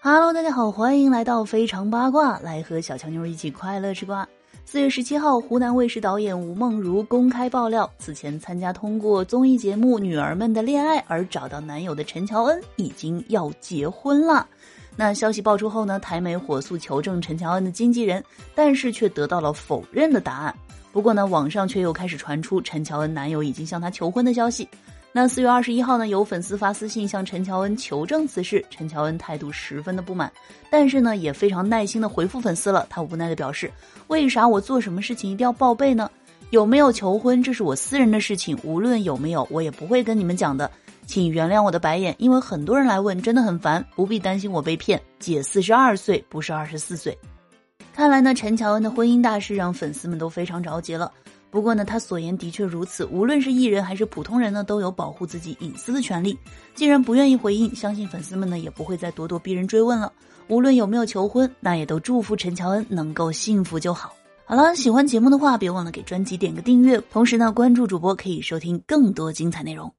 Hello，大家好，欢迎来到非常八卦，来和小强妞一起快乐吃瓜。四月十七号，湖南卫视导演吴梦如公开爆料，此前参加通过综艺节目《女儿们的恋爱》而找到男友的陈乔恩已经要结婚了。那消息爆出后呢，台媒火速求证陈乔恩的经纪人，但是却得到了否认的答案。不过呢，网上却又开始传出陈乔恩男友已经向她求婚的消息。那四月二十一号呢，有粉丝发私信向陈乔恩求证此事，陈乔恩态度十分的不满，但是呢，也非常耐心的回复粉丝了。他无奈的表示：“为啥我做什么事情一定要报备呢？有没有求婚，这是我私人的事情，无论有没有，我也不会跟你们讲的。请原谅我的白眼，因为很多人来问，真的很烦，不必担心我被骗。姐四十二岁，不是二十四岁。看来呢，陈乔恩的婚姻大事让粉丝们都非常着急了。”不过呢，他所言的确如此。无论是艺人还是普通人呢，都有保护自己隐私的权利。既然不愿意回应，相信粉丝们呢也不会再咄咄逼人追问了。无论有没有求婚，那也都祝福陈乔恩能够幸福就好。好了，喜欢节目的话，别忘了给专辑点个订阅，同时呢关注主播，可以收听更多精彩内容。